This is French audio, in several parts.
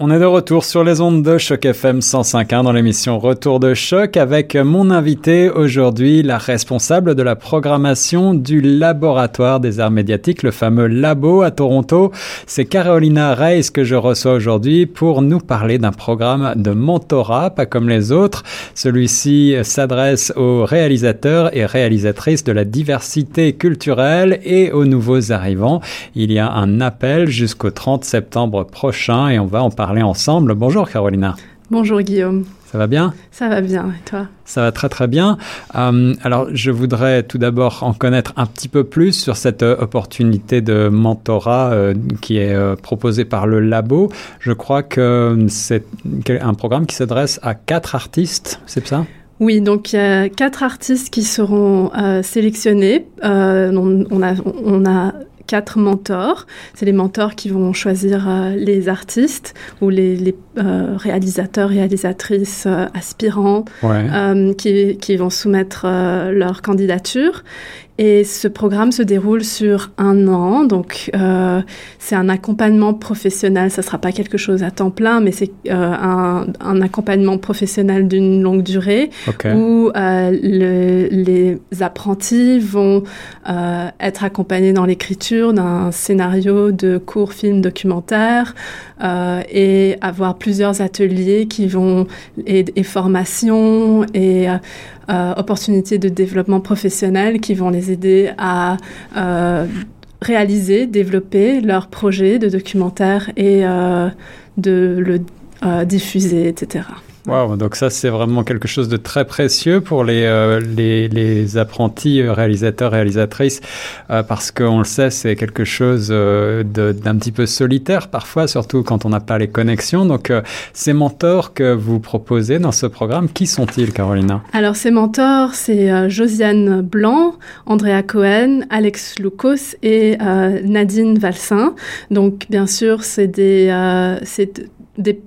On est de retour sur les ondes de Choc FM 105.1 dans l'émission Retour de Choc avec mon invité aujourd'hui, la responsable de la programmation du laboratoire des arts médiatiques, le fameux labo à Toronto. C'est Carolina Reis que je reçois aujourd'hui pour nous parler d'un programme de mentorat, pas comme les autres. Celui-ci s'adresse aux réalisateurs et réalisatrices de la diversité culturelle et aux nouveaux arrivants. Il y a un appel jusqu'au 30 septembre prochain et on va en parler parler ensemble. Bonjour Carolina. Bonjour Guillaume. Ça va bien? Ça va bien, et toi? Ça va très très bien. Euh, alors je voudrais tout d'abord en connaître un petit peu plus sur cette euh, opportunité de mentorat euh, qui est proposée par le labo. Je crois que c'est un programme qui s'adresse à quatre artistes, c'est ça? Oui, donc il y a quatre artistes qui seront sélectionnés. On, on, a, on a quatre mentors. C'est les mentors qui vont choisir euh, les artistes ou les, les euh, réalisateurs, réalisatrices euh, aspirants qui, qui, vont soumettre leur candidature. Et ce programme se déroule sur un an, donc euh, c'est un accompagnement professionnel. Ça sera pas quelque chose à temps plein, mais c'est euh, un, un, accompagnement professionnel d'une longue durée où euh, le, les apprentis vont euh, être accompagnés dans l'écriture d'un scénario de court film documentaire euh, et avoir plusieurs ateliers qui vont et, et formations et euh, opportunités de développement professionnel qui vont les aider à euh, réaliser, développer leur projet de documentaire et euh, de le diffuser, etc. Wow, donc ça c'est vraiment quelque chose de très précieux pour les, euh, les, apprentis euh, réalisateurs, réalisatrices, euh, parce qu'on le sait, c'est quelque chose d'un petit peu solitaire parfois, surtout quand on n'a pas les connexions. Donc ces mentors que vous proposez dans ce programme, qui sont-ils, Carolina? Alors ces mentors, c'est Josiane Blanc, Andrea Cohen, Alex Lucas et Nadine Valsin. Donc bien sûr, c'est des, c'est des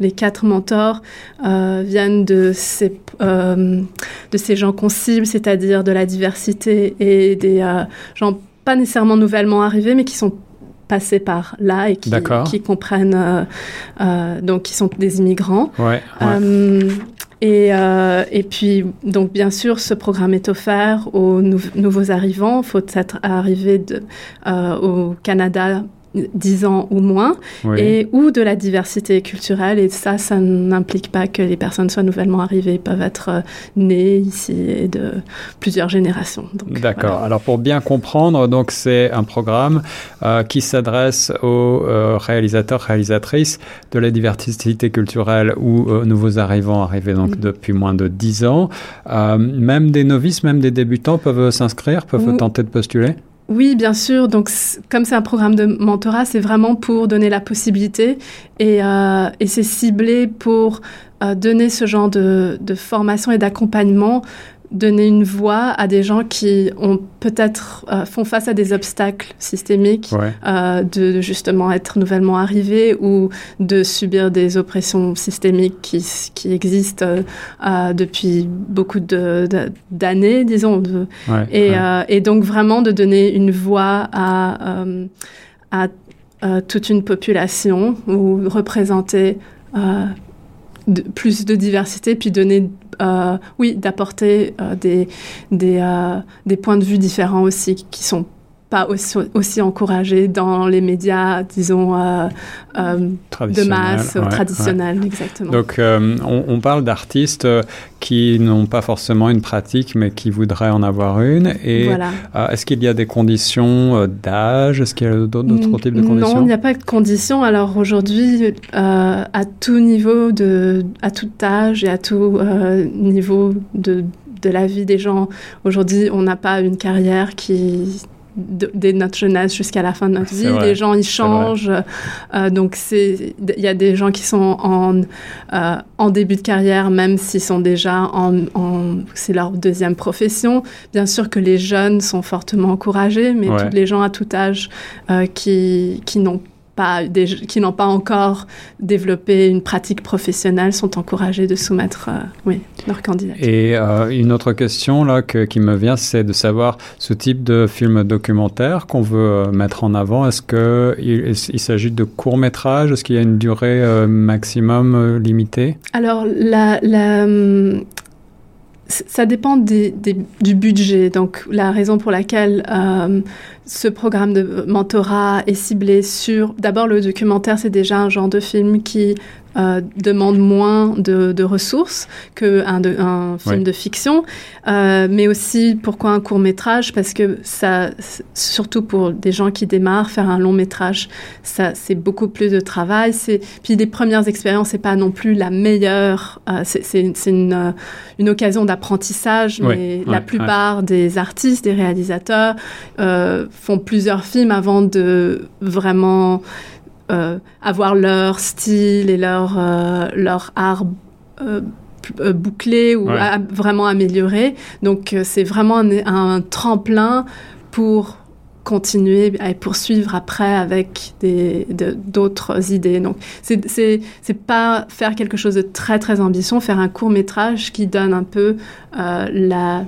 les quatre mentors euh, viennent de ces, euh, de ces gens qu'on cible, c'est-à-dire de la diversité et des euh, gens pas nécessairement nouvellement arrivés, mais qui sont passés par là et qui, qui comprennent, donc qui sont des immigrants. Ouais, et, et, puis, donc, bien sûr, ce programme est offert aux nouveaux arrivants. Il faut être arrivé de, au Canada 10 ans ou moins, et ou de la diversité culturelle. Et ça, ça n'implique pas que les personnes soient nouvellement arrivées, peuvent être euh, nées ici et de plusieurs générations. D'accord. Alors pour bien comprendre, donc c'est un programme euh, qui s'adresse aux euh, réalisateurs, réalisatrices de la diversité culturelle ou nouveaux arrivants arrivés donc mm. depuis moins de 10 ans. même des novices, même des débutants peuvent s'inscrire, peuvent tenter de postuler? Oui, bien sûr. Donc, comme c'est un programme de mentorat, c'est vraiment pour donner la possibilité et, euh, et c'est ciblé pour euh, donner ce genre de, de formation et d'accompagnement donner une voix à des gens qui ont peut-être euh, font face à des obstacles systémiques euh, de, justement être nouvellement arrivés ou de subir des oppressions systémiques qui, qui existent euh, depuis beaucoup d'années, disons. De, et, et, donc vraiment de donner une voix à, à toute une population ou représenter de, plus de diversité, puis donner euh, oui, d'apporter euh, des, des, euh, des, points de vue différents aussi qui sont pas aussi, aussi encouragés dans les médias, disons, euh, euh, de masse, ouais, traditionnels, exactement. Donc, euh, on, on, parle d'artistes qui n'ont pas forcément une pratique, mais qui voudraient en avoir une. Et voilà. est-ce qu'il y a des conditions d'âge? Est-ce qu'il y a d'autres types de conditions? Non, il n'y a pas de conditions. Alors, aujourd'hui, à tout niveau, de, à tout âge et à tout niveau de de la vie des gens. Aujourd'hui, on n'a pas une carrière qui dès notre jeunesse jusqu'à la fin de notre vie. Les gens, ils changent. Euh, donc, il y a des gens qui sont en, euh, en début de carrière, même s'ils sont déjà en, en c'est leur deuxième profession. Bien sûr que les jeunes sont fortement encouragés, mais tous les gens à tout âge euh, qui, qui n'ont pas qui n'ont pas encore développé une pratique professionnelle sont encouragés de soumettre euh, oui, leur candidature. Et euh, une autre question là qui me vient, c'est de savoir ce type de film documentaire qu'on veut euh, mettre en avant. Est-ce que il, s'agit de courts métrages Est-ce qu'il y a une durée maximum limitée? Alors la, la hum, ça dépend des, du budget. Donc, la raison pour laquelle euh, ce programme de mentorat est ciblé sur... D'abord, le documentaire, c'est déjà un genre de film qui euh, demande moins de, de ressources qu'un un film de fiction, euh, mais aussi pourquoi un court métrage Parce que ça, surtout pour des gens qui démarrent, faire un long métrage, ça c'est beaucoup plus de travail. C'est puis des premières expériences, c'est pas non plus la meilleure. Euh, c'est une, une occasion d'apprentissage, mais la plupart des artistes, des réalisateurs font plusieurs films avant de vraiment euh, avoir leur style et leur, euh, leur art euh, bouclé ou vraiment amélioré. Donc c'est vraiment un, tremplin pour continuer et poursuivre après avec d'autres idées. Donc, c'est pas faire quelque chose de très, très ambitieux, faire un court métrage qui donne un peu la...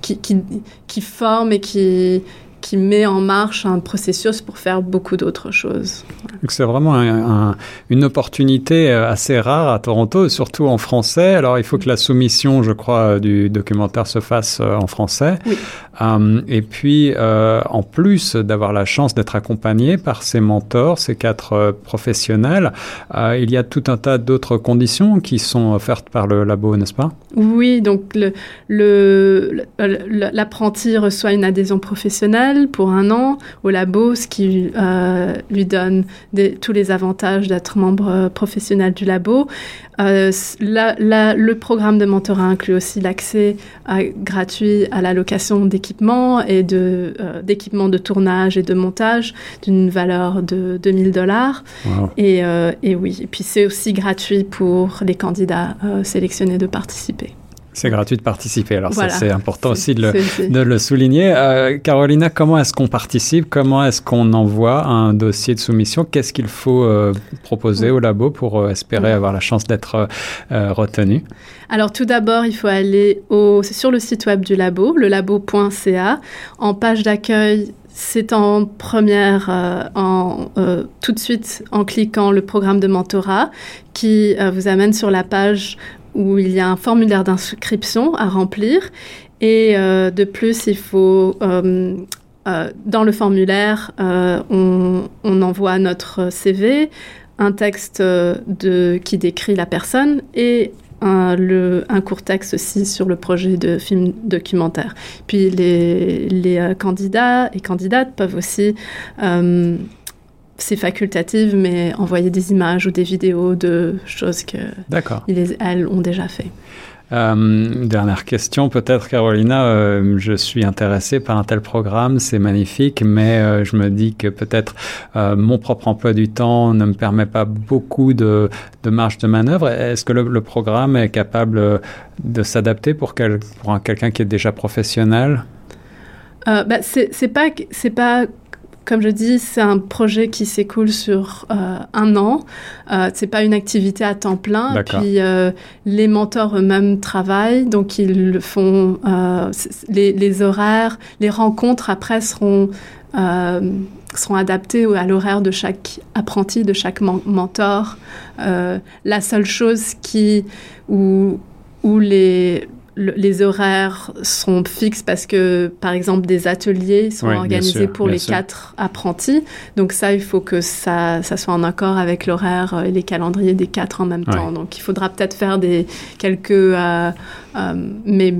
qui, qui, qui, forme et qui, qui met en marche un processus pour faire beaucoup d'autres choses. C'est vraiment une opportunité euh, assez rare à Toronto, surtout en français. Alors il faut que la soumission, je crois, du documentaire se fasse euh, en français. Oui. Euh, et puis, euh, en plus d'avoir la chance d'être accompagné par ces mentors, ces quatre euh, professionnels, euh, il y a tout un tas d'autres conditions qui sont offertes par le labo, n'est-ce pas? Oui, donc l'apprenti le, le, reçoit une adhésion professionnelle pour un an au labo, ce qui euh, lui donne des, tous les avantages d'être membre professionnel du labo. Euh, la, la, le programme de mentorat inclut aussi l'accès gratuit à la location d'équipements et de euh, d'équipements de tournage et de montage d'une valeur de 2000 dollars. Wow. Et, euh, et, oui, et puis c'est aussi gratuit pour les candidats euh, sélectionnés de participer. C'est gratuit de participer. Alors voilà. ça, c'est important aussi de le, de le souligner. Euh, Carolina, comment est-ce qu'on participe? Comment est-ce qu'on envoie un dossier de soumission? Qu'est-ce qu'il faut euh, proposer au labo pour euh, espérer avoir la chance d'être retenu Alors tout d'abord, il faut aller au, sur le site web du labo, le labo.ca. En page d'accueil, c'est en première, euh, en, euh, tout de suite en cliquant le programme de mentorat qui euh, vous amène sur la page où il y a un formulaire d'inscription à remplir. Et euh, de plus, il faut, euh, euh, dans le formulaire, on, envoie notre CV, un texte qui décrit la personne et un, court texte aussi sur le projet de film documentaire. Puis les candidats et candidates peuvent aussi c'est facultatif, mais envoyer des images ou des vidéos de choses que elles ont déjà fait. Euh, dernière question, peut-être, Carolina. Euh, je suis intéressé par un tel programme, c'est magnifique, mais euh, je me dis que peut-être mon propre emploi du temps ne me permet pas beaucoup de, de marge de manœuvre. Est-ce que le, le, programme est capable de s'adapter pour, quel, pour quelqu'un qui est déjà professionnel? Bah, C'est pas, pas comme je dis, c'est un projet qui s'écoule sur euh, un an. Euh, c'est pas une activité à temps plein. Puis euh, les mentors eux-mêmes travaillent, donc ils font. Euh, les, les, horaires, les rencontres après seront seront adaptés à l'horaire de chaque apprenti, de chaque mentor. La seule chose qui où, où les le, les horaires sont fixes parce que, par exemple, des ateliers sont oui, organisés sûr, pour les sûr. quatre apprentis. Donc ça, il faut que ça, ça soit en accord avec l'horaire et les calendriers des quatre en même temps. Donc il faudra peut-être faire des quelques... Euh, euh, mais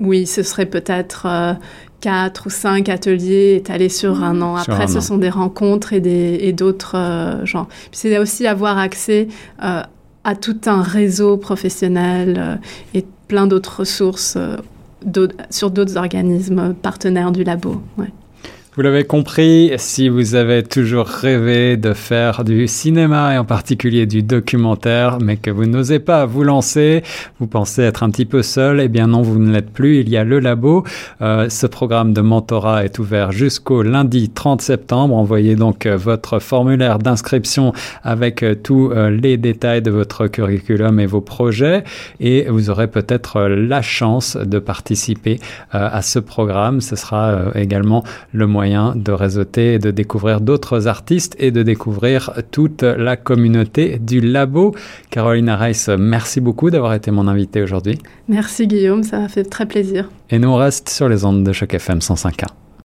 oui, ce serait peut-être... Euh, quatre ou cinq ateliers étalés sur un an. Après, un ce an. sont des rencontres et d'autres euh, genres. C'est aussi avoir accès euh, à tout un réseau professionnel euh, et plein d'autres ressources euh, sur d'autres organismes partenaires du labo. Vous l'avez compris, si vous avez toujours rêvé de faire du cinéma et en particulier du documentaire, mais que vous n'osez pas vous lancer, vous pensez être un petit peu seul, eh bien non, vous ne l'êtes plus. Il y a le labo. Euh, ce programme de mentorat est ouvert jusqu'au lundi 30 septembre. Envoyez donc euh, votre formulaire d'inscription avec euh, tous les détails de votre curriculum et vos projets et vous aurez peut-être la chance de participer à ce programme. Ce sera également le moyen de réseauter et de découvrir d'autres artistes et de découvrir toute la communauté du labo. Caroline Reiss, merci beaucoup d'avoir été mon invitée aujourd'hui. Merci Guillaume, ça m'a fait très plaisir. Et nous on reste sur les ondes de Choc FM 105.1.